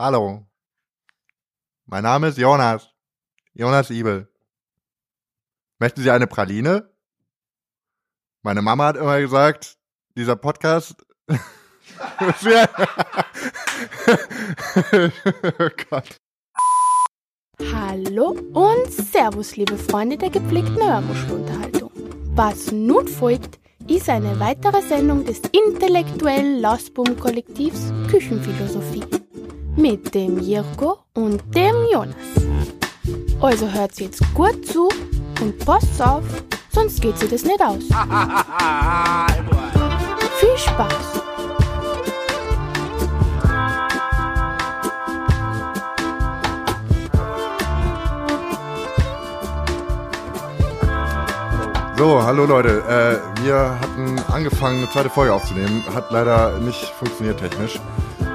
Hallo. Mein Name ist Jonas. Jonas Ibel. Möchten Sie eine Praline? Meine Mama hat immer gesagt, dieser Podcast. oh Gott. Hallo und Servus, liebe Freunde der gepflegten Hörmuschelunterhaltung. Was nun folgt, ist eine weitere Sendung des intellektuellen Lastbum-Kollektivs Küchenphilosophie mit dem Jirko und dem Jonas. Also hört jetzt gut zu und passt auf, sonst geht sie das nicht aus. Viel Spaß! So, hallo Leute. Äh, wir hatten angefangen, eine zweite Folge aufzunehmen. Hat leider nicht funktioniert technisch.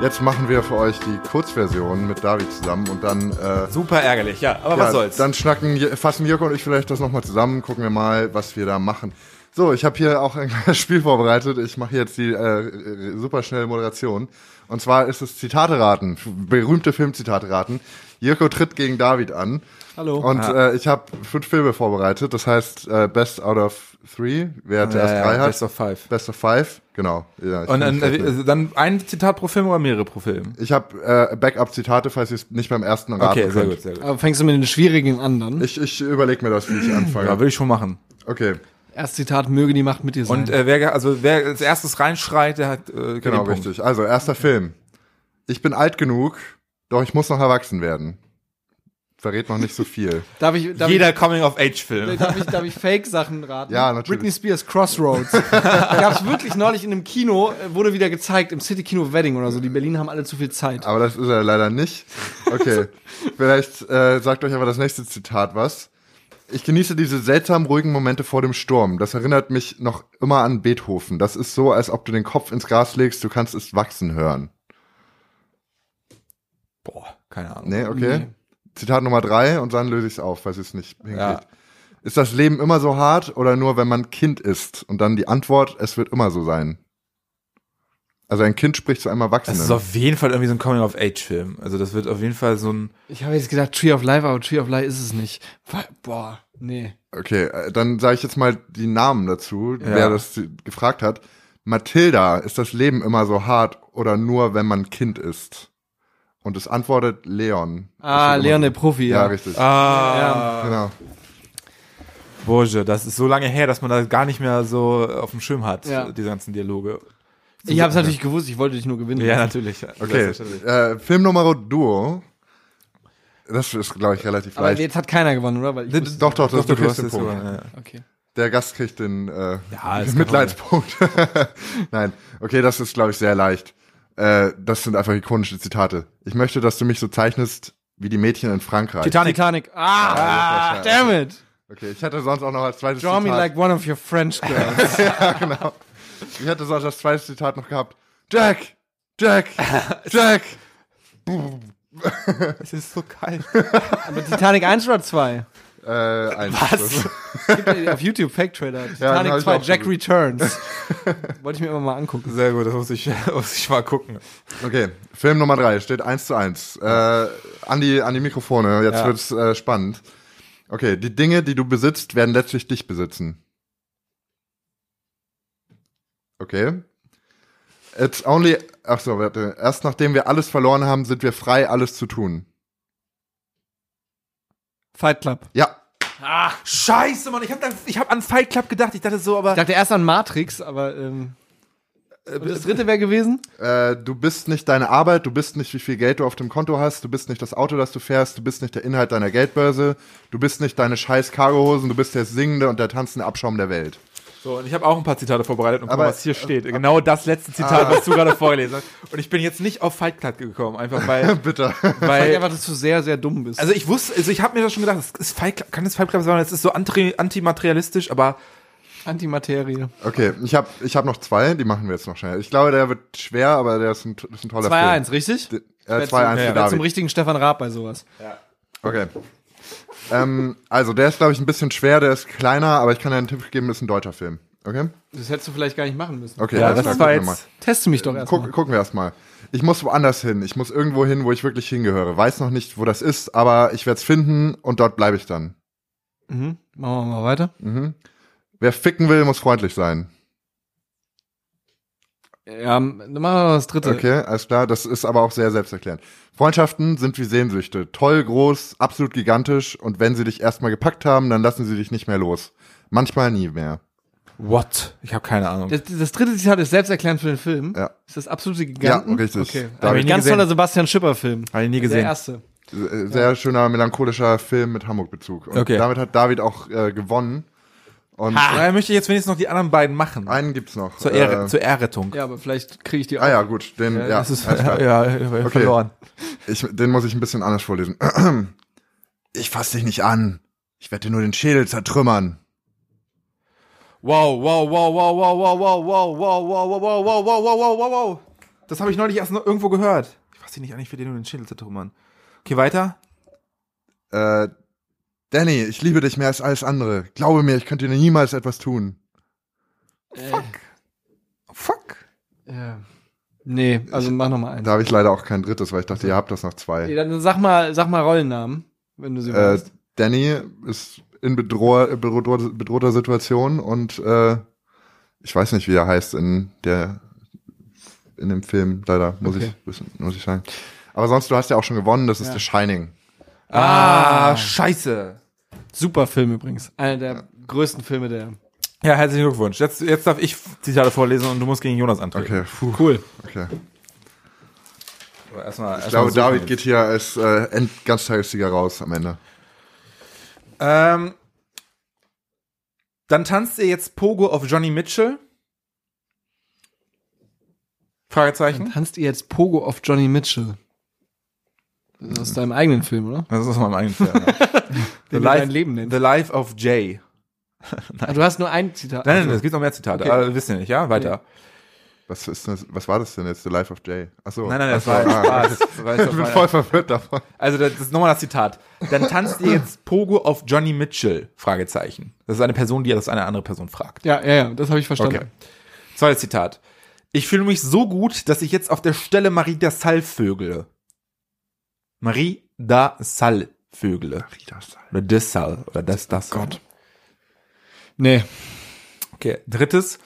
Jetzt machen wir für euch die Kurzversion mit David zusammen und dann äh, Super ärgerlich, ja, aber Ja, was soll's. Dann schnacken, fassen Jörg und ich vielleicht das nochmal zusammen, gucken wir mal, was wir da machen. So, ich habe hier auch ein kleines Spiel vorbereitet. Ich mache jetzt die äh, super schnelle Moderation. Und zwar ist es Zitate raten, berühmte Filmzitate raten. Jirko tritt gegen David an. Hallo. Und äh, ich habe fünf Filme vorbereitet. Das heißt äh, Best out of three. Wer zuerst drei hat. Best of Five. Best of five. Genau. Ja, ich Und dann, äh, also dann ein Zitat pro Film oder mehrere pro Film? ich habe äh, Backup-Zitate, falls ihr es nicht beim ersten raten Okay, sehr könnt. gut, sehr gut. Aber fängst du mit den schwierigen an dann? Ich, ich überlege mir das, wie ich anfange. Ja, will ich schon machen. Okay. Erst Zitat, möge die Macht mit dir sein. Und äh, wer, also wer als erstes reinschreit, der hat äh, Genau, richtig. Also, erster Film. Ich bin alt genug, doch ich muss noch erwachsen werden. Verrät noch nicht so viel. darf ich, darf Jeder Coming-of-Age-Film. darf ich, darf ich Fake-Sachen raten? Ja, natürlich. Britney Spears Crossroads. Gab's wirklich neulich in einem Kino, äh, wurde wieder gezeigt, im City Kino Wedding oder so. Die Berliner haben alle zu viel Zeit. Aber das ist er leider nicht. Okay. Vielleicht äh, sagt euch aber das nächste Zitat was. Ich genieße diese seltsam ruhigen Momente vor dem Sturm. Das erinnert mich noch immer an Beethoven. Das ist so, als ob du den Kopf ins Gras legst, du kannst es wachsen hören. Boah, keine Ahnung. Nee, okay. Nee. Zitat Nummer drei und dann löse ich es auf, falls ihr es nicht hinkriegt. Ja. Ist das Leben immer so hart oder nur, wenn man Kind ist? Und dann die Antwort, es wird immer so sein. Also ein Kind spricht zu einem Erwachsenen. Das ist auf jeden Fall irgendwie so ein Coming-of-Age-Film. Also das wird auf jeden Fall so ein Ich habe jetzt gedacht, Tree of Life, aber Tree of Life ist es nicht. Boah, nee. okay, äh, dann sage ich jetzt mal die Namen dazu, Ja. wer das gefragt hat. Mathilda, ist das Leben immer so hart oder nur, wenn man Kind ist? Und es antwortet Leon. Ah, Leon immer- der Profi, Ja, ja. richtig. Ah, Genau. Boże, das ist so lange her, dass man das gar nicht mehr so auf dem Schirm hat, Ja. diese ganzen Dialoge. Ich habe es natürlich gewusst, ich wollte dich nur gewinnen. Ja, natürlich. Okay, äh, Film Nummer Duo. Das ist, glaube ich, relativ Aber leicht. jetzt hat keiner gewonnen, oder? Weil ich wusste- Doch, doch, das Doch, du kriegst den Punkt. ja. okay. Der Gast kriegt den, äh, Ja, den Mitleidspunkt. Nein, okay, das ist, glaube ich, sehr leicht. Äh, das sind einfach ikonische Zitate. Ich möchte, dass du mich so zeichnest wie die Mädchen in Frankreich. Titanic. Titanic. Ah, war damn it. Okay, ich hätte sonst auch noch als zweites Draw me Zitat. like one of your French girls. Ich hätte sonst als zweites Zitat noch gehabt. Jack! Jack! Jack! Es ist so kalt. Aber Titanic 1 oder 2? Äh. Gibt Auf YouTube Fake Trailer. hab Titanic ich 2, auch Jack Returns. Wollte ich mir immer mal angucken. Sehr gut, das muss ich, muss ich mal gucken. Okay, Film Nummer drei steht eins zu eins. Äh, an, die, an die Mikrofone, jetzt Ja. wird's äh, spannend. Okay, die Dinge, die du besitzt, werden letztlich dich besitzen. Okay. It's only, ach so, warte. Erst nachdem wir alles verloren haben, sind wir frei, alles zu tun. Fight Club. Ja, Scheiße, Mann, ich habe hab an Fight Club gedacht. Ich dachte so, aber Ich dachte erst an Matrix, aber ähm, und das dritte wäre gewesen? äh, du bist nicht deine Arbeit, du bist nicht, wie viel Geld du auf dem Konto hast, du bist nicht das Auto, das du fährst, du bist nicht der Inhalt deiner Geldbörse, du bist nicht deine scheiß Cargohosen, du bist der singende und der tanzende Abschaum der Welt. So. Und ich habe auch ein paar Zitate vorbereitet und guck mal, was hier steht. Genau das letzte Zitat, was du gerade vorgelesen hast. Und ich bin jetzt nicht auf Fight Club gekommen, einfach weil, Bitte. Weil weil einfach, dass du sehr, sehr dumm bist. Also ich wusste, also ich habe mir das schon gedacht, das ist Fight Club, kann das Fight Club sein? Es ist so anti, antimaterialistisch, aber Antimaterie. Okay, ich habe ich hab noch zwei, die machen wir jetzt noch schnell. Ich glaube, der wird schwer, aber der ist ein, ist ein toller 2-1, richtig? Film. Äh, 2-1 Wer für zum, richtigen Stefan Raab bei sowas. Okay. Ähm, also, der ist, glaube ich, ein bisschen schwer, der ist kleiner, aber ich kann dir einen Tipp geben, ist ein deutscher Film. Okay? Das hättest du vielleicht gar nicht machen müssen. Okay, ja, das klar, war jetzt. Teste mich doch erst Guck, gucken wir erst mal. Ich muss woanders hin. Ich muss irgendwo hin, wo ich wirklich hingehöre. Weiß noch nicht, wo das ist, aber ich werde es finden und dort bleibe ich dann. Mhm. Machen wir mal weiter. Wer ficken will, muss freundlich sein. Ja, dann machen wir mal das dritte. Okay, alles klar. Das ist aber auch sehr selbsterklärend. Freundschaften sind wie Sehnsüchte. Toll, groß, absolut gigantisch. Und wenn sie dich erstmal gepackt haben, dann lassen sie dich nicht mehr los. Manchmal nie mehr. What? Ich habe keine Ahnung. Das, das dritte Zitat ist selbsterklärend für den Film. Ja. Ist das absolute Giganten? Ja, richtig. Okay. Da hab Aber ich ganz gesehen. toller Sebastian Schipper-Film. Habe ich nie Der gesehen. erste. Äh, Sehr schöner, melancholischer Film mit Hamburg-Bezug. Und Okay. damit hat David auch äh, gewonnen. Und Da möchte ich jetzt wenigstens noch die anderen beiden machen. einen gibt's noch. zur, Ehre, Äh, zur Ehrrettung. Ja, aber vielleicht kriege ich die ah ja, gut. Den, ja, das ist ja, ja, verloren. Ich, den muss ich ein bisschen anders vorlesen. Ich fass dich nicht an. Ich werde dir nur den Schädel zertrümmern. Wow, wow, wow, wow, wow, wow, wow, wow, wow, wow, wow, wow, wow, wow, wow, wow, wow, wow. Das habe ich neulich erst noch irgendwo gehört. Ich weiß nicht, eigentlich für den nur den Schädel zertrümmern. Okay, weiter. Äh, Danny, ich liebe dich mehr als alles andere. Glaube mir, ich könnte dir niemals etwas tun. Fuck. Ja. Nee, also mach noch mal einen. Da habe ich leider auch kein drittes, weil ich dachte, ihr habt das noch Nee, zwei. dann sag mal, sag mal Rollennamen, wenn du sie Äh, weißt. Danny ist in bedroher, bedrohter, bedrohter Situation und äh, ich weiß nicht, wie er heißt in der in dem Film. Leider muss Okay. ich wissen, muss ich sagen. Aber sonst, du hast ja auch schon gewonnen. Das ist Ja. The Shining. Ah, scheiße. Super Film übrigens. Einer der größten Filme der. Ja, herzlichen Glückwunsch. Jetzt, jetzt darf ich Zitate vorlesen und du musst gegen Jonas antreten. Okay, puh, Cool. okay. Erstmal, Ich glaube, David geht hier als äh, End Ganztagessieger raus am Ende. Ähm, dann tanzt ihr jetzt Pogo auf Johnny Mitchell? Fragezeichen. Tanzt ihr jetzt Pogo auf Johnny Mitchell? Das ist aus deinem eigenen Film, oder? Das ist aus meinem eigenen Film. ja. The, Den du life, dein Leben nennst. The Life of Jay. Ah, du hast nur ein Zitat. Nein, nein, Also, es gibt noch mehr Zitate, Okay. aber wisst ihr nicht, ja? Weiter. Was ist das, was war das denn jetzt? The Life of Jay? Achso. Nein, nein, das Ach so, war ah, Spaß. Das war jetzt Ich bin voll verwirrt davon. Also das ist nochmal das Zitat. Dann tanzt ihr jetzt Pogo auf Johnny Mitchell? Fragezeichen. Das ist eine Person, die das eine andere Person fragt. Ja, ja, ja, das habe ich verstanden. Okay. Zweites Zitat. Ich fühle mich so gut, dass ich jetzt auf der Stelle Marie da Sal vögele. Marie da Sal vögele. Oder des Sal. Oder das, das. Gott. Nee. Okay. Drittes.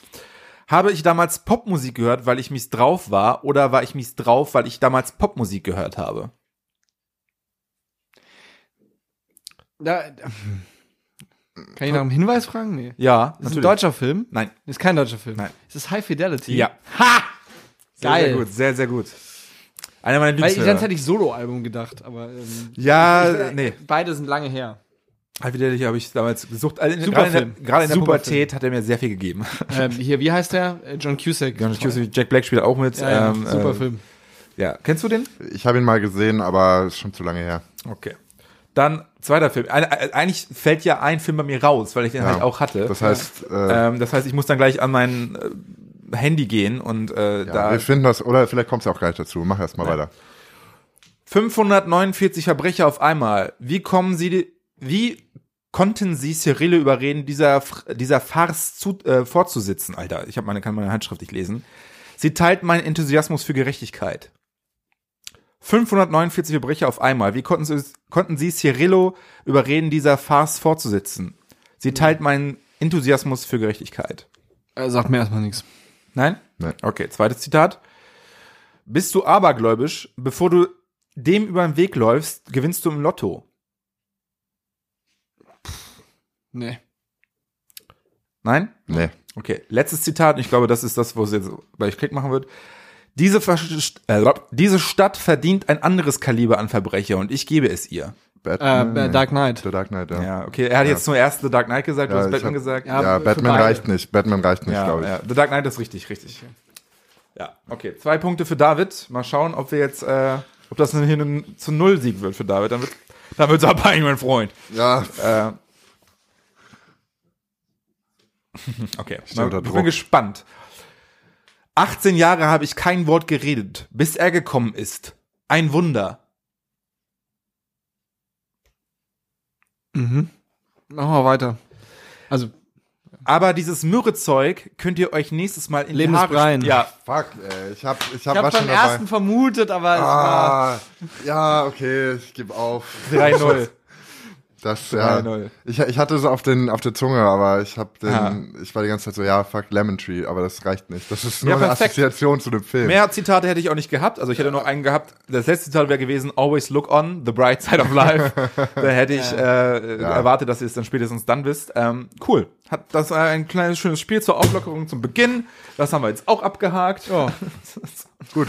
Habe ich damals Popmusik gehört, weil ich mies drauf war, oder war ich mies drauf, weil ich damals Popmusik gehört habe? Da, kann ich nach einem Hinweis fragen? Nee. Ja, Ist es ein deutscher Film? Nein. Ist kein deutscher Film. Nein. Ist es High Fidelity? Ja. Ha! Sehr, Geil. sehr gut, sehr, sehr gut. Einer meiner Weil ich die ganze Zeit Lieblingshörer. nicht Solo-Album gedacht, aber ähm, Ja, nee. beide sind lange her. Halt wieder habe ich damals gesucht. Also, gerade in der, Film. gerade in der Super Pubertät hat er mir sehr viel gegeben. ähm, hier, wie heißt der? Äh, John Cusack. John Toll. Cusack, Jack Black spielt auch mit. Ja, ja, ähm, super äh, Film. Ja, kennst du den? Ich habe ihn mal gesehen, aber ist schon zu lange her. Okay. Dann zweiter Film. Ein, äh, eigentlich fällt ja ein Film bei mir raus, weil ich den Ja. halt auch hatte. Das heißt, äh, ähm, das heiheißt, ich muss dann gleich an mein äh, Handy gehen und äh, ja, da wir finden das, oder vielleicht kommt es ja auch gleich dazu. Mach erst mal weiter. 549 Verbrecher auf einmal. Wie kommen Sie, wie konnten Sie Cyrille überreden, dieser, dieser Farce zu, äh, fortzusitzen? Alter, ich hab meine, kann meine Handschrift nicht lesen. Sie teilt meinen Enthusiasmus für Gerechtigkeit. 549 Verbrecher auf einmal. Wie konnten Sie, konnten Sie Cirillo überreden, dieser Farce fortzusitzen? Sie teilt meinen Enthusiasmus für Gerechtigkeit. Äh, sagt mir erstmal nichts. Nein? Nein. Okay, zweites Zitat. Bist du abergläubisch, bevor du dem über den Weg läufst, gewinnst du im Lotto. Nee. Nein? Nee. Okay, letztes Zitat, und ich glaube, das ist das, wo es jetzt bei Klick machen wird. Diese, äh, diese Stadt verdient ein anderes Kaliber an Verbrecher und ich gebe es ihr. Batman, Äh, Dark Knight. The Dark Knight, ja. Ja, okay, er hat jetzt zuerst The Dark Knight gesagt, du Ja, hast ich Batman hab- gesagt. Ja, Ja, Batman reicht nicht. Batman reicht nicht, Ja, glaube ich. ja, The Dark Knight ist richtig, richtig. Ja, okay, zwei Punkte für David. Mal schauen, ob wir jetzt, äh, ob das hier ein zu Null Sieg wird für David. Dann wird, dann wird's abhängen, mein Freund. Ja, Äh, okay, stehe unter ich bin gespannt. 18 Jahre habe ich kein Wort geredet, bis er gekommen ist. Ein Wunder. Mhm. Machen wir weiter. Also, Aber dieses Myrrhezeug könnt ihr euch nächstes Mal in die Haare Lebensbreien. sch- Ja, Fuck, ey. Ich hab, ich hab, Ich schon beim dabei. ersten vermutet, aber es war Ah, ja, okay, ich gebe auf. 3-0. Das, ja. 3-0. Ich, ich hatte so auf, den, auf der Zunge, aber ich hab den, Ah. ich war die ganze Zeit so, ja, fuck Lemon Tree, aber das reicht nicht. Das ist nur Ja, eine. Assoziation zu dem Film. Mehr Zitate hätte ich auch nicht gehabt. Also ich hätte noch einen gehabt. Das letzte Zitat wäre gewesen, always look on, the bright side of life. da hätte ich äh, Ja. erwartet, dass ihr es dann spätestens dann wisst. Ähm, cool. Hat das war ein kleines schönes Spiel zur Auflockerung zum Beginn. Das haben wir jetzt auch abgehakt. Ja. Gut.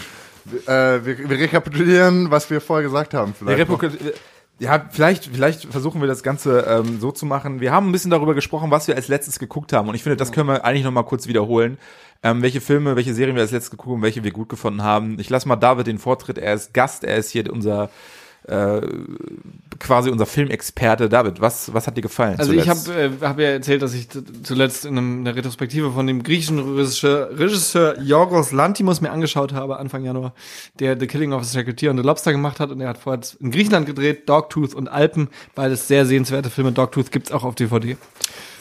Äh, wir, wir rekapitulieren, was wir vorher gesagt haben. Vielleicht noch. Ja, vielleicht, vielleicht versuchen wir das Ganze ähm, so zu machen. Wir haben ein bisschen darüber gesprochen, was wir als letztes geguckt haben. Und ich finde, das können wir eigentlich noch mal kurz wiederholen. Ähm, welche Filme, welche Serien wir als letztes geguckt haben, welche wir gut gefunden haben. Ich lasse mal David den Vortritt. Er ist Gast, er ist hier unser äh, quasi unser Filmexperte. David, was, was hat dir gefallen? Also ich zuletzt? habe äh, hab ja erzählt, dass ich zuletzt in einem, einer Retrospektive von dem griechischen Regisseur, Regisseur Yorgos Lantimos mir angeschaut habe, Anfang Januar, der The Killing of a Secretary und The Lobster gemacht hat und er hat vorher in Griechenland gedreht, Dogtooth und Alpen, beides sehr sehenswerte Filme. Dogtooth gibt's auch auf DVD.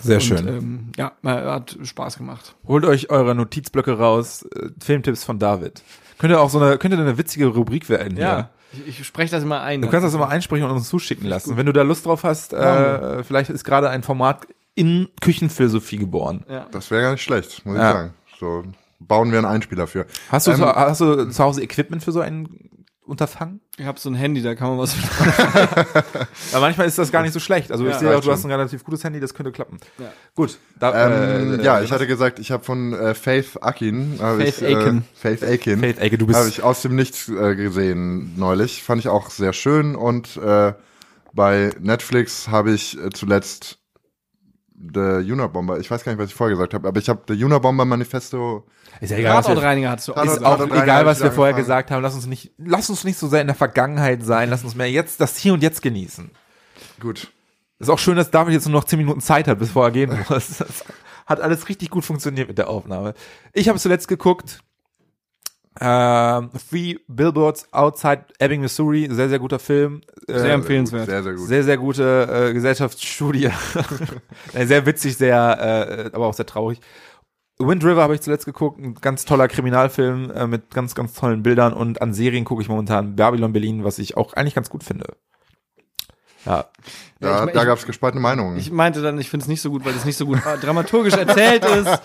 Sehr Und, schön. ähm, ja, hat Spaß gemacht. Holt euch eure Notizblöcke raus. Äh, Filmtipps von David. Könnte auch so eine, könnte eine witzige Rubrik werden hier. Ich, ich spreche das immer ein. Du kannst das immer einsprechen und uns zuschicken lassen. Wenn du da Lust drauf hast, äh, vielleicht ist gerade ein Format in Küchenphilosophie geboren. ja. Das wäre gar nicht schlecht, muss Ja. ich sagen. So bauen wir einen Einspieler für. Hast du, Ähm, zu, hast du zu Hause Equipment für so ein Unterfangen? Ich habe so ein Handy, da kann man was. Ja, manchmal ist das gar nicht so schlecht. Also ich Ja. sehe auch, du hast ein relativ gutes Handy, das könnte klappen. Ja. Gut. Da, Ähm, äh, ja, äh, ich hatte gesagt, ich habe von äh, Faith Akin, Faith ich, Aiken. Äh, Faith Aiken, Faith Ecke, du bist habe ich aus dem Nichts äh, gesehen neulich. Fand ich auch sehr schön und äh, bei Netflix habe ich äh, zuletzt The Unabomber, ich weiß gar nicht, was ich vorher gesagt habe, aber ich habe The Unabomber Manifesto ist ja egal, was wir, Tatortreiniger hast du auch. Tatort- ist auch Tatort- egal, was wir vorher angefangen. gesagt haben. Lass uns nicht, lass uns nicht so sehr in der Vergangenheit sein. Lass uns mehr jetzt das Hier und Jetzt genießen. gut. Ist auch schön, dass David jetzt nur noch 10 Minuten Zeit hat, bevor er gehen muss. Das hat alles richtig gut funktioniert mit der Aufnahme. Ich habe zuletzt geguckt. Ähm, Three Billboards Outside Ebbing, Missouri. Sehr, sehr guter Film. Äh, Sehr empfehlenswert. Sehr, sehr gut. Sehr, sehr gute äh, Gesellschaftsstudie. Äh, sehr witzig, sehr, äh, aber auch sehr traurig. Wind River habe ich zuletzt geguckt, ein ganz toller Kriminalfilm äh, mit ganz, ganz tollen Bildern und an Serien gucke ich momentan Babylon Berlin, was ich auch eigentlich ganz gut finde. Ja, da ich- da gab es gespaltene Meinungen. Ich meinte dann, ich finde es nicht so gut, weil es nicht so gut dramaturgisch erzählt ist.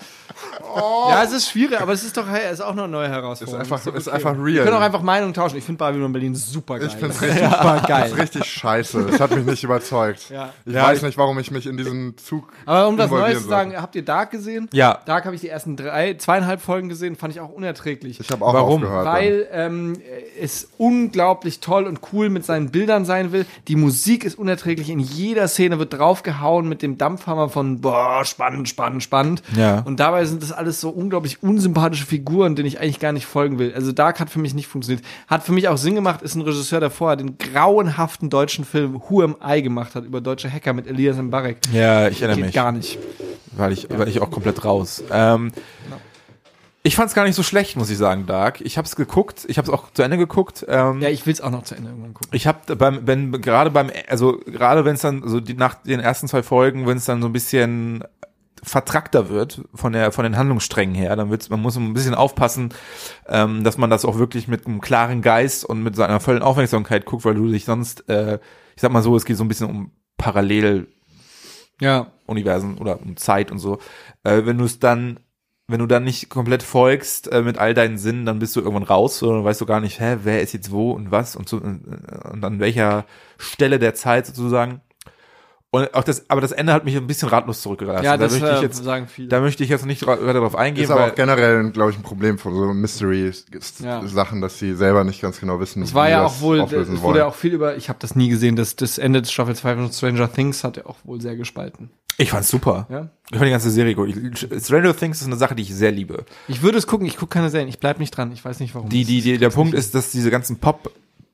Ja, es ist schwierig, aber es ist doch hey, es ist auch noch eine neue ist Herausforderung. einfach, doch ist okay. einfach Wir können auch real. einfach Meinungen tauschen. Ich finde Babylon Berlin super geil. Ich find's richtig, super Das geil. ist richtig scheiße. Das hat mich nicht überzeugt. Ja. Ich Ja, weiß ich- nicht, warum ich mich in diesen Zug. Aber um das Neues zu sagen, habt ihr Dark gesehen? ja. Dark habe ich die ersten drei, zweieinhalb Folgen gesehen, fand ich auch unerträglich. Ich habe auch Warum? aufgehört. weil ähm, es unglaublich toll und cool mit seinen Bildern sein will. Die Musik ist unerträglich. In jeder Szene wird draufgehauen mit dem Dampfhammer von boah, spannend, spannend, spannend. Ja. Und dabei sind das alles so unglaublich unsympathische Figuren, denen ich eigentlich gar nicht folgen will. Also Dark hat für mich nicht funktioniert. Hat für mich auch Sinn gemacht, ist ein Regisseur, der vorher den grauenhaften deutschen Film Who Am I gemacht hat über deutsche Hacker mit Elias Mbarek. Ja, ich erinnere Geht mich. gar nicht. weil ich, weil ich auch komplett raus. Ähm, ich fand es gar nicht so schlecht, muss ich sagen, Dark. Ich habe es geguckt, ich habe es auch zu Ende geguckt. Ähm, Ja, ich will es auch noch zu Ende irgendwann gucken. Ich habe beim, wenn gerade beim, also gerade wenn es dann so die, nach den ersten zwei Folgen, wenn es dann so ein bisschen vertrackter wird von der von den Handlungssträngen her, dann wird's, man muss ein bisschen aufpassen, ähm, dass man das auch wirklich mit einem klaren Geist und mit seiner vollen Aufmerksamkeit guckt, weil du dich sonst, äh, ich sag mal so, es geht so ein bisschen um Parallel Ja. Universen oder um Zeit und so. Äh, wenn du es dann, wenn du dann nicht komplett folgst äh, mit all deinen Sinnen, dann bist du irgendwann raus oder weißt du gar nicht, hä, wer ist jetzt wo und was und so äh, und an welcher Stelle der Zeit sozusagen. Und auch das, aber das Ende hat mich ein bisschen ratlos zurückgelassen. Ja, da das möchte ich äh, jetzt, sagen viele. da möchte ich jetzt nicht weiter drauf eingehen, Ist aber weil auch generell, glaube ich, ein Problem von so Mystery-Sachen, Ja. dass sie selber nicht ganz genau wissen, Es war wie ja sie auch das wohl, auflösen es wurde ja auch viel über, ich habe das nie gesehen, das, das Ende des Staffel 2 von Stranger Things hat ja auch wohl sehr gespalten. ich fand's super. Ja? Ich fand die ganze Serie gut. Ich- Stranger Things ist eine Sache, die ich sehr liebe. Ich würde es gucken, ich gucke keine Serien, ich bleib nicht dran, ich weiß nicht warum. Die, die, Das die, der Punkt ist, dass diese ganzen Pop,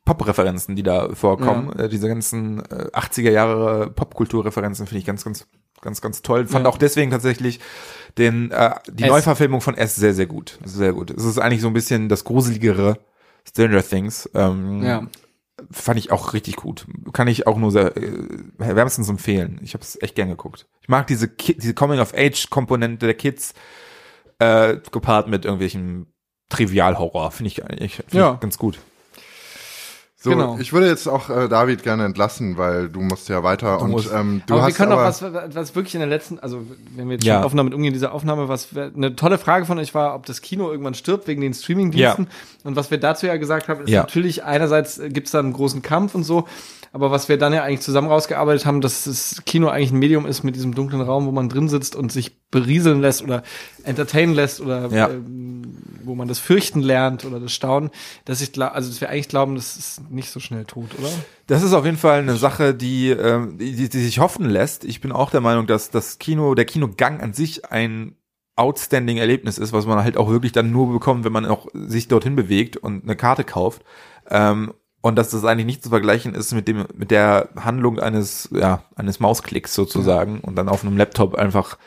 Pop-Referenzen, die da vorkommen, äh, diese ganzen äh, 80er Jahre Popkultur-Referenzen finde ich ganz, ganz, ganz, ganz toll. Fand Ja. auch deswegen tatsächlich den, äh, die S. Neuverfilmung von S sehr, sehr gut. Sehr gut. Es ist eigentlich so ein bisschen das gruseligere Stranger Things. Ähm, Ja. fand ich auch richtig gut. Kann ich auch nur sehr, äh, wärmstens empfehlen. Ich habe es echt gern geguckt. Ich mag diese, Ki diese Coming-of-Age-Komponente der Kids äh, gepaart mit irgendwelchen Trivialhorror. Finde ich eigentlich find Ja. ich ganz gut. So, Genau. ich würde jetzt auch äh, David gerne entlassen, weil du musst ja weiter und musst- ähm, du aber wir hast können aber, auch was, was wirklich in der letzten, also wenn wir jetzt Ja. schon offen damit umgehen, diese Aufnahme, was wir- eine tolle Frage von euch war, ob das Kino irgendwann stirbt wegen den Streamingdiensten. Und was wir dazu ja gesagt haben, ist Ja. natürlich einerseits gibt es da einen großen Kampf und so, aber was wir dann ja eigentlich zusammen rausgearbeitet haben, dass das Kino eigentlich ein Medium ist mit diesem dunklen Raum, wo man drin sitzt und sich berieseln lässt oder entertainen lässt oder Ja. ähm, wo man das Fürchten lernt oder das Staunen, dass ich also dass wir eigentlich glauben, das ist nicht so schnell tot, oder? Das ist auf jeden Fall eine Sache, die, ähm, die, die sich hoffen lässt. Ich bin auch der Meinung, dass das Kino, der Kinogang an sich ein outstanding Erlebnis ist, was man halt auch wirklich dann nur bekommt, wenn man auch sich dorthin bewegt und eine Karte kauft. Ähm, und dass das eigentlich nicht zu vergleichen ist mit dem, mit der Handlung eines, ja, eines Mausklicks sozusagen und dann auf einem Laptop einfach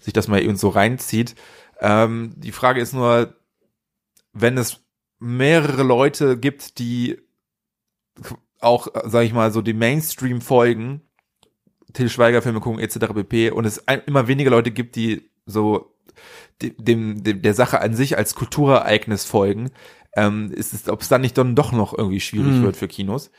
sich das mal eben so reinzieht. Ähm, die Frage ist nur, wenn es mehrere Leute gibt, die auch, sag ich mal, so die Mainstream folgen, Till Schweiger Filme gucken etc. pp. und es immer weniger Leute gibt, die so de- dem, dem der Sache an sich als Kulturereignis folgen, ähm, ist es, ob es dann nicht dann doch noch irgendwie schwierig Mhm. wird für Kinos.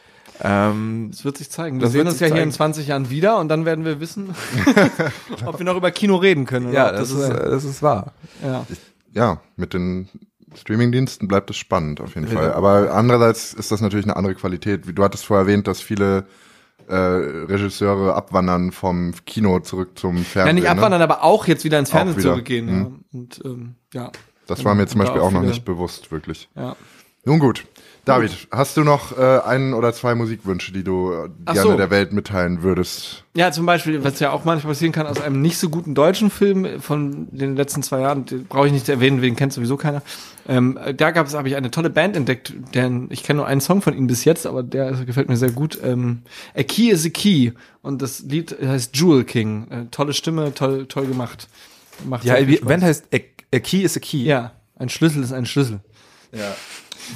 Ähm, Das wird sich zeigen. Wir Das sehen uns ja hier in zeigen. 20 Jahren wieder und dann werden wir wissen, ob wir noch über Kino reden können. Oder ja, ob das, ist, das ist wahr. ja. ja, mit den Streamingdiensten bleibt es spannend auf jeden Ja. Fall. Aber andererseits ist das natürlich eine andere Qualität. Du hattest vorher erwähnt, dass viele äh, Regisseure abwandern vom Kino zurück zum Fernsehen. ja, nicht ne? abwandern, aber auch jetzt wieder ins Fernsehen zurückgehen. Mhm. Ja. Und ähm, ja, Das war mir zum Beispiel auch auch noch nicht bewusst, wirklich. ja. Nun gut. David, hast du noch äh, einen oder zwei Musikwünsche, die du äh, Ach gerne so. der Welt mitteilen würdest? Ja, zum Beispiel, was ja auch manchmal passieren kann, aus einem nicht so guten deutschen Film von den letzten zwei Jahren, brauche ich nicht erwähnen, den kennt sowieso keiner. Ähm, da gab es, habe ich eine tolle Band entdeckt, denn ich kenne nur einen Song von ihnen bis jetzt, aber der gefällt mir sehr gut. Ähm, a Key is a Key und das Lied heißt Jewel King. Äh, tolle Stimme, toll, toll gemacht. Macht Ja, die. Band heißt a, a Key is a Key. Ja, ein Schlüssel ist ein Schlüssel.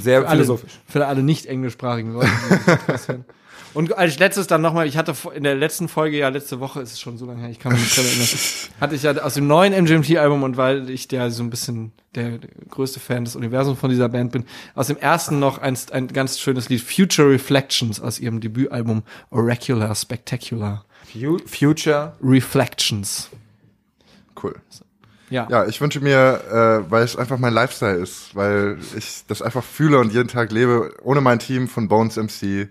Sehr Für alle, philosophisch. für alle nicht englischsprachigen Leute. Und als letztes dann nochmal, ich hatte in der letzten Folge, ja letzte Woche, ist es schon so lange her, ich kann mich nicht erinnern, hatte ich ja aus dem neuen MGMT-Album und weil ich der so ein bisschen der, größte Fan des Universums von dieser Band bin, aus dem ersten noch ein, ein ganz schönes Lied, Future Reflections aus ihrem Debütalbum Oracular Spectacular. Fu- Future. Reflections. Cool. Ja. Ja, ich wünsche mir, äh, weil es einfach mein Lifestyle ist, weil ich das einfach fühle und jeden Tag lebe, ohne mein Team von Bones MC.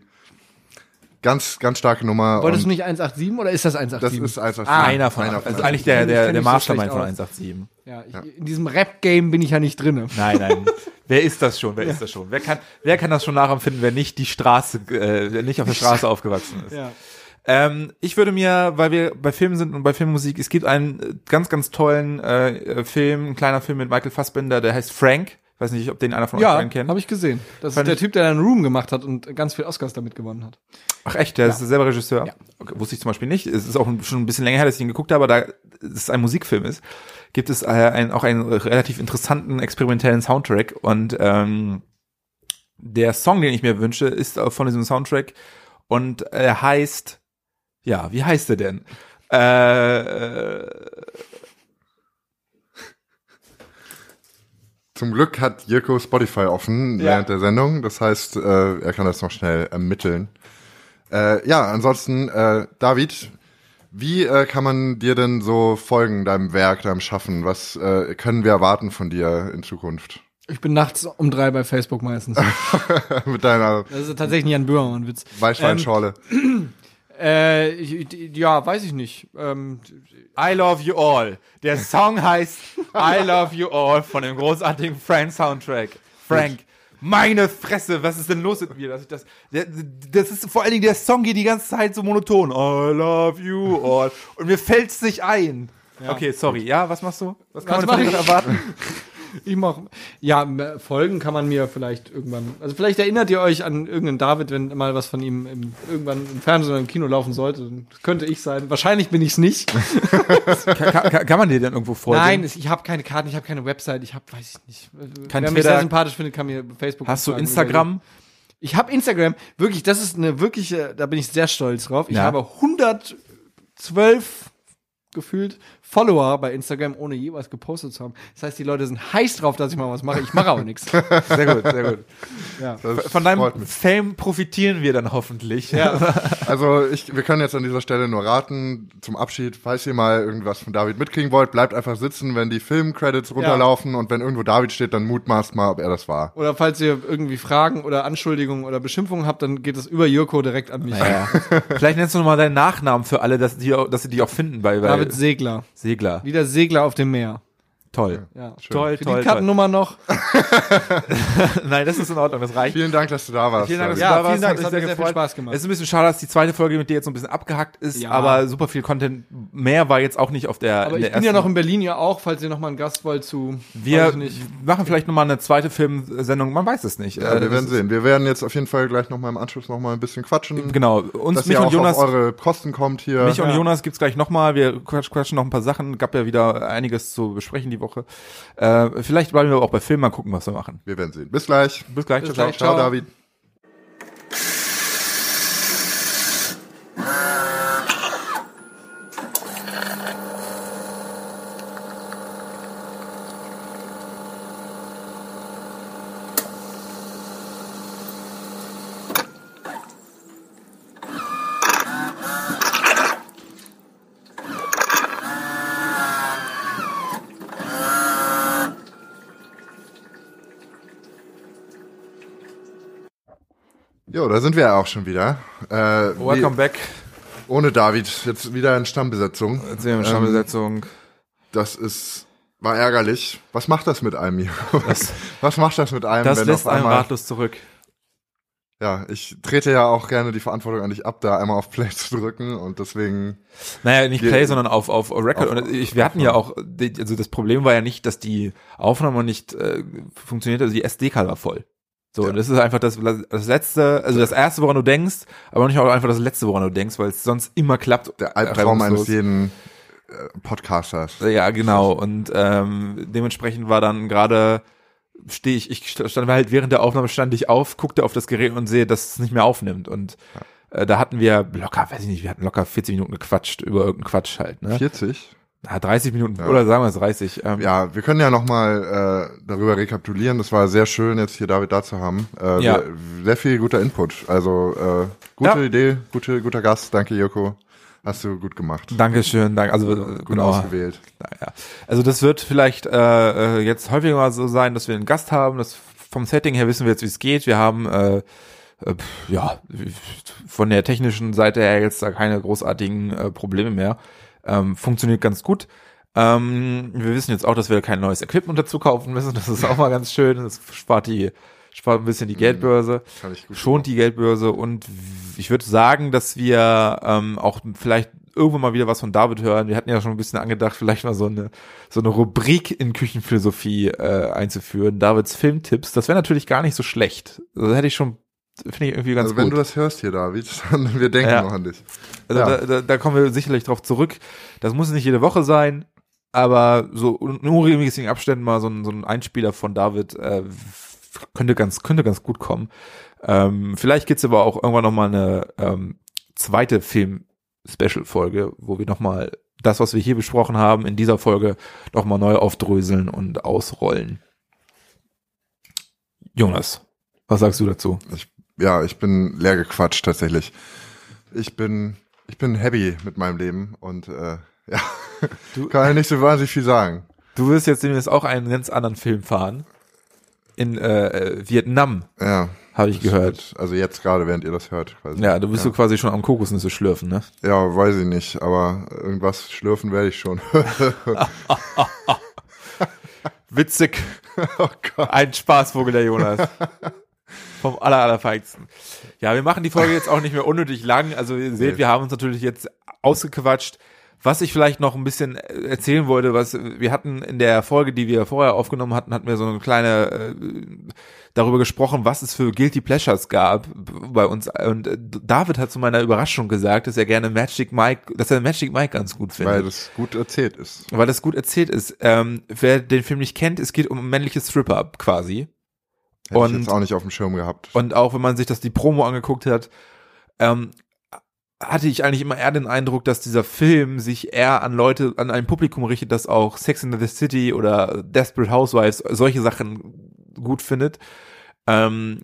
Ganz, ganz starke Nummer. Wolltest du nicht 187 oder ist das 187? das ist einfach Ah, einer von, einer also von eigentlich der, der, der Mastermind von aus. 187. Ja, ich, in diesem Rap-Game bin ich ja nicht drinne. Nein, nein. wer ist das schon? Wer ist das schon? Wer kann, wer kann das schon nachempfinden, wer nicht die Straße, äh, wer nicht auf der Straße aufgewachsen ist? Ja. Ähm, ich würde mir, weil wir bei Filmen sind und bei Filmmusik, es gibt einen äh, ganz, ganz tollen äh, äh, Film, ein kleiner Film mit Michael Fassbender, der heißt Frank. Ich weiß nicht, ob den einer von euch Ja, beiden kennt. habe ich gesehen. Das Fand ist der Typ, der dann Room gemacht hat und ganz viel Oscars damit gewonnen hat. Ach echt, der ist selber Regisseur? Ja. Okay, wusste ich zum Beispiel nicht. Es ist auch schon ein bisschen länger her, dass ich ihn geguckt habe, da es ein Musikfilm ist, gibt es äh, ein, auch einen relativ interessanten experimentellen Soundtrack und ähm, der Song, den ich mir wünsche, ist von diesem Soundtrack und er heißt, ja, wie heißt er denn? Äh, Zum Glück hat Jirko Spotify offen Ja. während der Sendung. Das heißt, äh, er kann das noch schnell ermitteln. Äh, ja, ansonsten, äh, David, wie äh, kann man dir denn so folgen, deinem Werk, deinem Schaffen? Was äh, können wir erwarten von dir in Zukunft? Ich bin nachts um drei bei Facebook meistens. Mit deiner Das ist tatsächlich nicht ein Böhmermann-Witz. Weißweinschorle. Äh, ja, weiß ich nicht. Ähm, I Love You All. Der Song heißt I Love You All von dem großartigen Frank Soundtrack. Frank, meine Fresse, was ist denn los mit mir? Dass ich das, das ist vor allen Dingen der Song geht die ganze Zeit so monoton. I Love You All. Und mir fällt's nicht ein. Okay, sorry. Ja, was machst du? Was kann Was man von dir noch erwarten? ich mach, ja, folgen kann man mir vielleicht irgendwann. Also vielleicht erinnert ihr euch an irgendeinen David, wenn mal was von ihm im, irgendwann im Fernsehen oder im Kino laufen sollte. Das könnte ich sein. Wahrscheinlich bin ich's nicht. kann, kann, kann man dir denn irgendwo folgen? Nein, es- ich habe keine Karten, ich habe keine Website, ich habe, weiß ich nicht. Kein Wer mich Twitter? sehr sympathisch findet, kann mir Facebook. Hast du Instagram? Ich habe Instagram, wirklich, das ist eine wirkliche, da bin ich sehr stolz drauf. Ich Ja. habe 112 gefühlt Follower bei Instagram, ohne je was gepostet zu haben. Das heißt, die Leute sind heiß drauf, dass ich mal was mache. Ich mache aber nichts. Sehr gut, sehr gut. Ja. Das Von deinem. Fame profitieren wir dann hoffentlich. Ja. Also ich, wir können jetzt an dieser Stelle nur raten, zum Abschied, falls ihr mal irgendwas von David mitkriegen wollt, bleibt einfach sitzen, wenn die Filmcredits runterlaufen und wenn irgendwo David steht, dann mutmaßt mal, ob er das war. Oder falls ihr irgendwie Fragen oder Anschuldigungen oder Beschimpfungen habt, dann geht es über Jürko direkt an mich. Ja. Vielleicht nennst du nochmal deinen Nachnamen für alle, dass, die, auch- dass sie dich auch finden bei, bei David Segler. Segler. Wieder Segler auf dem Meer. Toll. Ja. Toll, toll, toll. Kreditkartennummer noch. Nein, das ist in Ordnung, das reicht. Vielen Dank, dass du da warst. Vielen Dank, dass du Ja, da warst. vielen Dank, es hat mir sehr viel gefreut. Spaß gemacht. Es ist ein bisschen schade, dass die zweite Folge mit dir jetzt so ein bisschen abgehackt ist, Ja. aber super viel Content mehr war jetzt auch nicht auf der. Aber ich der bin ja noch in Berlin ja auch, falls ihr noch mal einen Gast wollt zu. Wir machen vielleicht nochmal eine zweite Filmsendung, man weiß es nicht. Ja, Äh, wir werden sehen. Wir werden jetzt auf jeden Fall gleich nochmal im Anschluss nochmal ein bisschen quatschen. Genau, uns, Dass mich ihr und auch Jonas, auf eure Kosten kommt hier. mich und Ja. Jonas gibt's gleich nochmal. Wir quatsch- quatschen noch ein paar Sachen. Gab ja wieder einiges zu besprechen die Woche. Äh, vielleicht bleiben wir auch bei Film mal gucken, was wir machen. wir werden sehen. Bis gleich. Bis gleich. Bis ciao, gleich. ciao. Ciao, Ciao. David. Jo, da sind wir ja auch schon wieder. Äh, Welcome wie, back. ohne David, jetzt wieder in Stammbesetzung. Jetzt sind wir in Stammbesetzung. Das ist, war ärgerlich. Was macht das mit einem hier? Was, was macht das mit einem, Das wenn lässt einen ratlos zurück. ja, ich trete ja auch gerne die Verantwortung an dich ab, da einmal auf Play zu drücken und deswegen, Naja, nicht Play, sondern auf, auf Record. Auf- und ich, wir hatten ja auch, also das Problem war ja nicht, dass die Aufnahme nicht äh, funktioniert, also die SD-Karte war voll. So, Ja. und das ist einfach das, das letzte, also das erste, woran du denkst, aber nicht auch einfach das letzte, woran du denkst, weil es sonst immer klappt. der Albtraum eines jeden äh, Podcasters. Ja, genau. Und ähm, dementsprechend war dann gerade stehe ich, ich stand halt während der Aufnahme stand ich auf, guckte auf das Gerät und sehe, dass es nicht mehr aufnimmt. Und äh, da hatten wir locker, weiß ich nicht, wir hatten locker 40 Minuten gequatscht über irgendeinen Quatsch halt. Ne? 40? Ja, 30 Minuten oder sagen wir es 30. Ähm, Ja, wir können ja nochmal äh, darüber rekapitulieren. Das war sehr schön, jetzt hier David da zu haben. Äh, Ja. sehr, sehr viel guter Input. Also äh, gute Ja. Idee, gute, guter Gast. Danke, Joko. Hast du gut gemacht. Dankeschön, danke. Also äh, Gut genau. ausgewählt. Ja. Also das wird vielleicht äh, äh, jetzt häufiger mal so sein, dass wir einen Gast haben. Das vom Setting her wissen wir jetzt, wie es geht. Wir haben äh, äh, ja von der technischen Seite her jetzt da keine großartigen äh, Probleme mehr. Ähm, funktioniert ganz gut. Ähm, wir wissen jetzt auch, dass wir kein neues Equipment dazu kaufen müssen. Das ist auch mal ganz schön. Das spart die spart ein bisschen die Geldbörse ich gut schont die Geldbörse und ich würde sagen, dass wir ähm, auch vielleicht irgendwann mal wieder was von David hören. Wir hatten ja schon ein bisschen angedacht, vielleicht mal so eine so eine Rubrik in Küchenphilosophie äh, einzuführen. Davids Filmtipps. Das wäre natürlich gar nicht so schlecht. Also hätte ich schon finde ich irgendwie ganz Also wenn gut. du das hörst hier, David, dann wir denken Ja. noch an dich. Also Ja. da, da, da kommen wir sicherlich drauf zurück. Das muss nicht jede Woche sein, aber so in unregelmäßigen Abständen mal so ein, so ein Einspieler von David äh, könnte ganz könnte ganz gut kommen. Ähm, vielleicht gibt's aber auch irgendwann noch mal eine ähm, zweite Film-Special-Folge, wo wir noch mal das, was wir hier besprochen haben, in dieser Folge noch mal neu aufdröseln und ausrollen. Jonas, was sagst du dazu? Ja, ich bin leer gequatscht tatsächlich. Ich bin, ich bin happy mit meinem Leben und äh, ja, Du- kann ja nicht so wahnsinnig viel sagen. Du wirst jetzt demnächst auch einen ganz anderen Film fahren. In äh, äh, Vietnam, Ja, habe ich gehört. stimmt. Also jetzt gerade, während ihr das hört. Quasi. Ja, du bist ja. so quasi schon am Kokosnüsse schlürfen, ne? Ja, weiß ich nicht, aber irgendwas schlürfen werde ich schon. Witzig. oh Gott. Ein Spaßvogel, der Jonas. Vom aller, allerfeinsten. Ja, wir machen die Folge jetzt auch nicht mehr unnötig lang. Also ihr seht, wir haben uns natürlich jetzt ausgequatscht. Was ich vielleicht noch ein bisschen äh, erzählen wollte, was wir hatten in der Folge, die wir vorher aufgenommen hatten, hatten wir so eine kleine äh, darüber gesprochen, was es für Guilty Pleasures gab bei uns. Und äh, David hat zu meiner Überraschung gesagt, dass er gerne Magic Mike, dass er Magic Mike ganz gut findet. Weil das gut erzählt ist. weil das gut erzählt ist. Ähm, wer den Film nicht kennt, es geht um ein männliches Strip-Up quasi. Hätte Und- ich jetzt auch nicht auf dem Schirm gehabt. Und auch wenn man sich das die Promo angeguckt hat, ähm, hatte ich eigentlich immer eher den Eindruck, dass dieser Film sich eher an Leute, an ein Publikum richtet, das auch Sex in the City oder Desperate Housewives, solche Sachen gut findet. Ähm,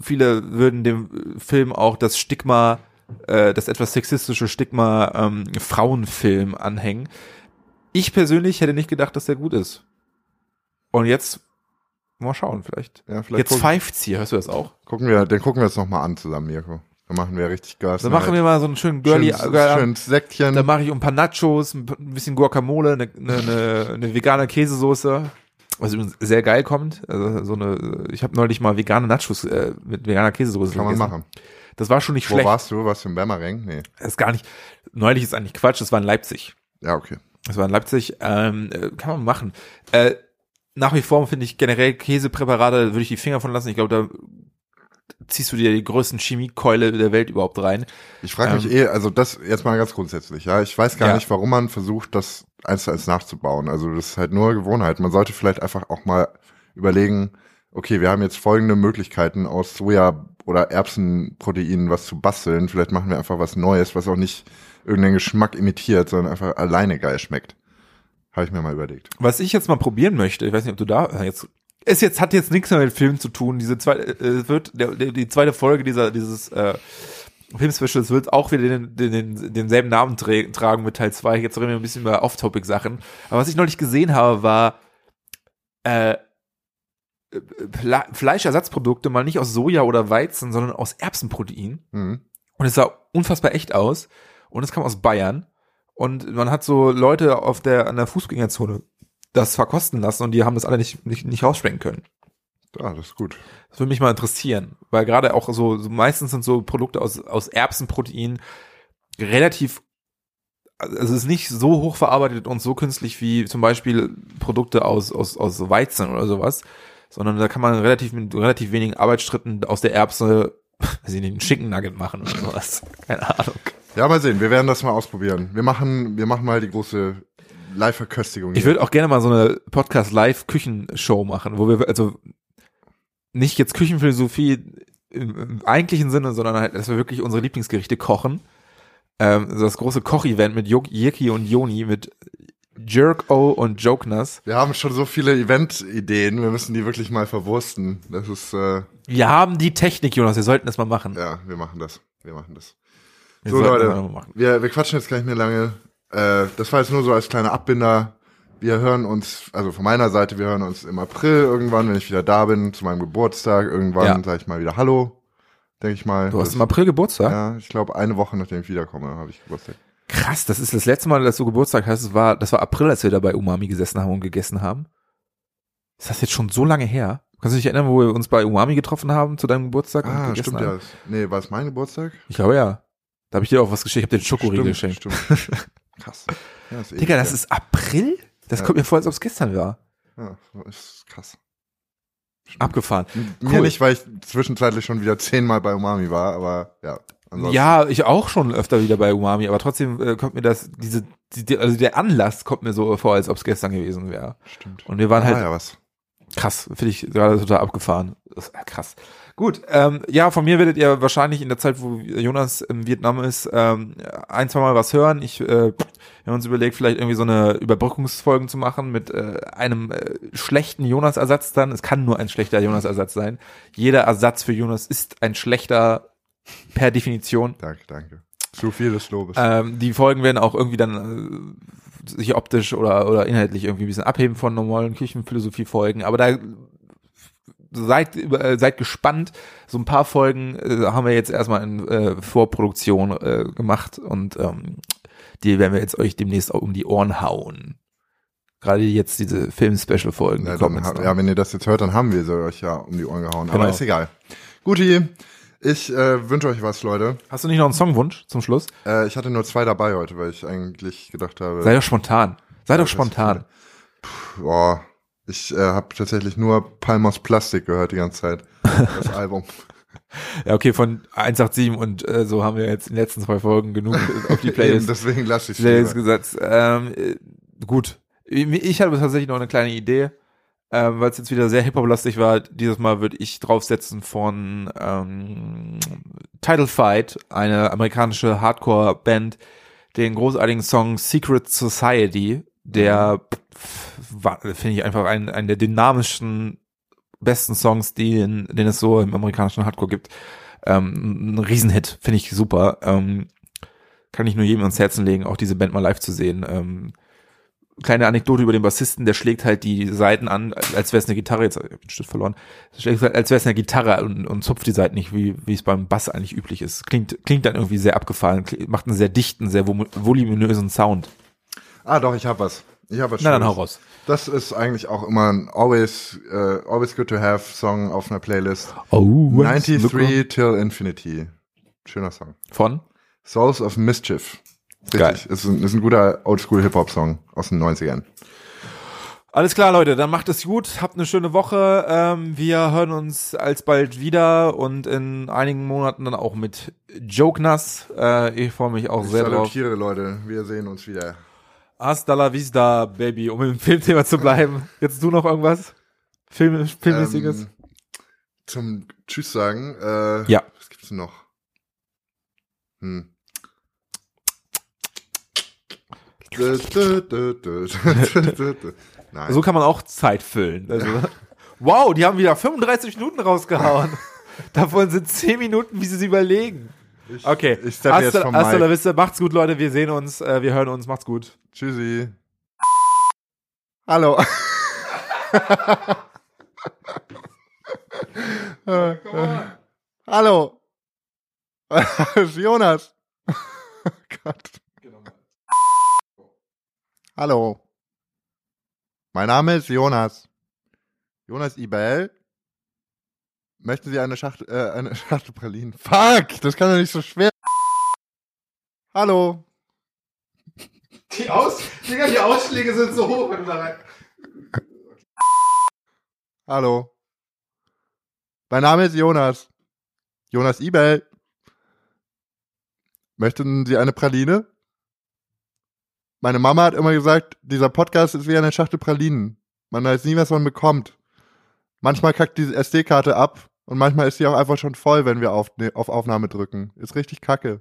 viele würden dem Film auch das Stigma, äh, das etwas sexistische Stigma ähm, Frauenfilm anhängen. Ich persönlich hätte nicht gedacht, dass der gut ist. Und jetzt mal schauen, vielleicht. ja, vielleicht Jetzt pfeift's hier, hörst du das auch? gucken wir, den gucken wir jetzt nochmal an zusammen, Mirko. Dann machen wir richtig Gas. Dann machen wir mal so einen schönen Girly, schön, Girl, schön Säckchen. dann mache ich ein paar Nachos, ein bisschen Guacamole, eine, eine, eine vegane Käsesoße, was übrigens sehr geil kommt. Also so eine, ich habe neulich mal vegane Nachos äh, mit veganer Käsesoße Kann man gegessen. machen. Das war schon nicht Wo schlecht. warst du? Warst du im Bämmerring? Nee. Das ist gar nicht. Neulich ist eigentlich Quatsch. Das war in Leipzig. Ja, okay. Das war in Leipzig. Ähm, äh, kann man machen. Äh, nach wie vor finde ich generell Käsepräparate würde ich die Finger von lassen. Ich glaube, da ziehst du dir die größten Chemiekeule der Welt überhaupt rein. Ich frage mich eh, also das jetzt mal ganz grundsätzlich, ja. Ich weiß gar Ähm. Ja. nicht, warum man versucht, das eins zu eins nachzubauen. Also das ist halt nur Gewohnheit. Man sollte vielleicht einfach auch mal überlegen, okay, wir haben jetzt folgende Möglichkeiten aus Soja oder Erbsenproteinen was zu basteln. Vielleicht machen wir einfach was Neues, was auch nicht irgendeinen Geschmack imitiert, sondern einfach alleine geil schmeckt. Habe ich mir mal überlegt. Was ich jetzt mal probieren möchte, ich weiß nicht, ob du da jetzt ist jetzt hat jetzt nichts mehr mit Film zu tun. Diese zweite äh, wird der, die zweite Folge dieser dieses äh, Filmspecials wird auch wieder den, den, den, denselben Namen tra tragen mit Teil 2. Jetzt reden wir ein bisschen über Off-Topic-Sachen. Aber was ich neulich gesehen habe, war äh, Fle Fleischersatzprodukte mal nicht aus Soja oder Weizen, sondern aus Erbsenprotein. Mhm. Und es sah unfassbar echt aus. Und es kam aus Bayern. Und man hat so Leute auf der, an der Fußgängerzone das verkosten lassen und die haben das alle nicht, nicht, nicht rausschmecken können. Ah, das ist gut. Das würde mich mal interessieren. Weil gerade auch so, so meistens sind so Produkte aus, aus Erbsenprotein relativ, also es ist nicht so hoch verarbeitet und so künstlich wie zum Beispiel Produkte aus, aus, aus Weizen oder sowas, sondern da kann man relativ mit relativ wenigen Arbeitsschritten aus der Erbse, weiß ich nicht, einen Chicken Nugget machen oder sowas. Keine Ahnung. Ja, mal sehen. Wir werden das mal ausprobieren. Wir machen, wir machen mal die große Live-Verköstigung. Ich würde auch gerne mal so eine Podcast-Live-Küchenshow machen, wo wir, also nicht jetzt Küchenphilosophie im, eigentlichen Sinne, sondern halt, dass wir wirklich unsere Lieblingsgerichte kochen. Ähm, das große Koch-Event mit Jirki und Joni, mit Jerk-O und Jokeness. Wir haben schon so viele Event-Ideen. Wir müssen die wirklich mal verwursten. Das ist, äh, Wir haben die Technik, Jonas, wir sollten das mal machen. ja, wir machen das. Wir machen das. Wir So, Leute, wir, wir quatschen jetzt gar nicht mehr lange. Äh, das war jetzt nur so als kleiner Abbinder. Wir hören uns, also von meiner Seite, wir hören uns im April irgendwann, wenn ich wieder da bin, zu meinem Geburtstag. Irgendwann Ja. sage ich mal wieder Hallo, denke ich mal. Du hast Das- im April Geburtstag? Ja, ich glaube, eine Woche nachdem ich wiederkomme, habe ich Geburtstag. Krass, das ist das letzte Mal, dass du Geburtstag hast. Das war, das war April, als wir da bei Umami gesessen haben und gegessen haben. Ist das jetzt schon so lange her? Kannst du dich erinnern, wo wir uns bei Umami getroffen haben zu deinem Geburtstag? Ah, stimmt haben? ja. Nee, war es mein Geburtstag? Ich glaube ja. Da habe ich dir auch was geschenkt. Ich habe dir den Schokoriegel geschenkt. Stimmt. Krass. Ja, ist Digga, das ist April? Das Ja. kommt mir vor, als ob es gestern war. Ja, ist krass. Abgefahren. Mir Cool. nicht, weil ich zwischenzeitlich schon wieder zehnmal bei Umami war, aber ja. Ansonsten- Ja, ich auch schon öfter wieder bei Umami, aber trotzdem äh, kommt mir das, diese, die, also der Anlass kommt mir so vor, als ob es gestern gewesen wäre. Stimmt. Und wir waren Ah, halt ja, was. Krass, finde ich gerade total abgefahren. Das ist krass. Gut, ähm, ja, von mir werdet ihr wahrscheinlich in der Zeit, wo Jonas im Vietnam ist, ähm, ein, zwei Mal was hören. Ich, äh, wir haben uns überlegt, vielleicht irgendwie so eine Überbrückungsfolgen zu machen mit äh, einem äh, schlechten Jonas-Ersatz dann. Es kann nur ein schlechter Jonas-Ersatz sein. Jeder Ersatz für Jonas ist ein schlechter per Definition. Danke, danke. Zu viel des Lobes. Ähm, die Folgen werden auch irgendwie dann äh, sich optisch oder, oder inhaltlich irgendwie ein bisschen abheben von normalen Küchenphilosophie-Folgen. Aber da seid, äh, seid gespannt. So ein paar Folgen äh, haben wir jetzt erstmal in äh, Vorproduktion äh, gemacht und ähm, die werden wir jetzt euch demnächst auch um die Ohren hauen. Gerade jetzt diese Film-Special-Folgen. ja, ja, wenn ihr das jetzt hört, dann haben wir sie euch ja um die Ohren gehauen. Genau. Aber ist egal. Guti, ich äh, wünsche euch was, Leute. Hast du nicht noch einen Songwunsch zum Schluss? Äh, ich hatte nur zwei dabei heute, weil ich eigentlich gedacht habe, Sei doch spontan. Sei doch spontan. boah, ich äh, habe tatsächlich nur Palmos Plastik gehört die ganze Zeit. Das Album. Ja, okay, von 187 und äh, so haben wir jetzt in den letzten zwei Folgen genug auf die Eben, Playlist, deswegen lasse ich gesetzt. Ähm, äh, gut. Ich ich habe tatsächlich noch eine kleine Idee. Ähm, weil es jetzt wieder sehr Hip-Hop-lastig war. Dieses Mal würde ich draufsetzen von ähm, Title Fight, eine amerikanische Hardcore-Band, den großartigen Song Secret Society, der finde ich einfach einen, einen der dynamischsten, besten Songs, die in, den es so im amerikanischen Hardcore gibt. Ähm, ein Riesenhit, finde ich super. Ähm, kann ich nur jedem ans Herzen legen, auch diese Band mal live zu sehen. Ähm, kleine Anekdote über den Bassisten, der schlägt halt die Seiten an, als wäre es eine Gitarre, jetzt habe ich den Stift verloren, schlägt halt, als wäre es eine Gitarre und, und zupft die Seiten nicht, wie, wie es beim Bass eigentlich üblich ist. Klingt, klingt dann irgendwie sehr abgefahren, macht einen sehr dichten, sehr voluminösen Sound. Ah, doch, ich habe was. Ich habe was. Na, dann hau raus. Das ist eigentlich auch immer ein always, uh, always good to have Song auf einer Playlist. Oh, 93 Till Infinity. Schöner Song. Von? Souls of Mischief. Richtig. Geil. Ist ein, ist ein guter Oldschool-Hip-Hop-Song aus den 90ern. Alles klar, Leute, dann macht es gut, habt eine schöne Woche. Ähm, wir hören uns alsbald wieder und in einigen Monaten dann auch mit Joke Nass. Äh, ich freue mich auch Ich sehr drauf. salutiere, Leute. Wir sehen uns wieder. Hasta la vista, Baby, um im Filmthema zu bleiben. Jetzt du noch irgendwas? Film, Filmmäßiges? Ähm, zum Tschüss sagen. Äh, Ja. Was gibt's denn noch? Hm. Nein. so kann man auch Zeit füllen. Also, wow, die haben wieder 35 Minuten rausgehauen. Davon sind 10 Minuten, wie sie sie überlegen. Okay, ich steppe jetzt hasta, vom hasta la vista, macht's gut, Leute, wir sehen uns, äh, wir hören uns, macht's gut. Tschüssi. Hallo. Hallo. Jonas. Oh Gott. Hallo. Mein Name ist Jonas. Jonas Ibel. Möchten Sie eine Schachtel, äh, eine Schachtel Pralinen? Fuck, das kann doch nicht so schwer. Hallo. Die, Aus Digga, die Ausschläge sind so hoch, wenn du da rein. Hallo. Mein Name ist Jonas. Jonas Ibel. Möchten Sie eine Praline? Meine Mama hat immer gesagt, dieser Podcast ist wie eine Schachtel Pralinen. Man weiß nie, was man bekommt. Manchmal kackt diese SD-Karte ab und manchmal ist sie auch einfach schon voll, wenn wir auf, auf Aufnahme drücken. Ist richtig kacke.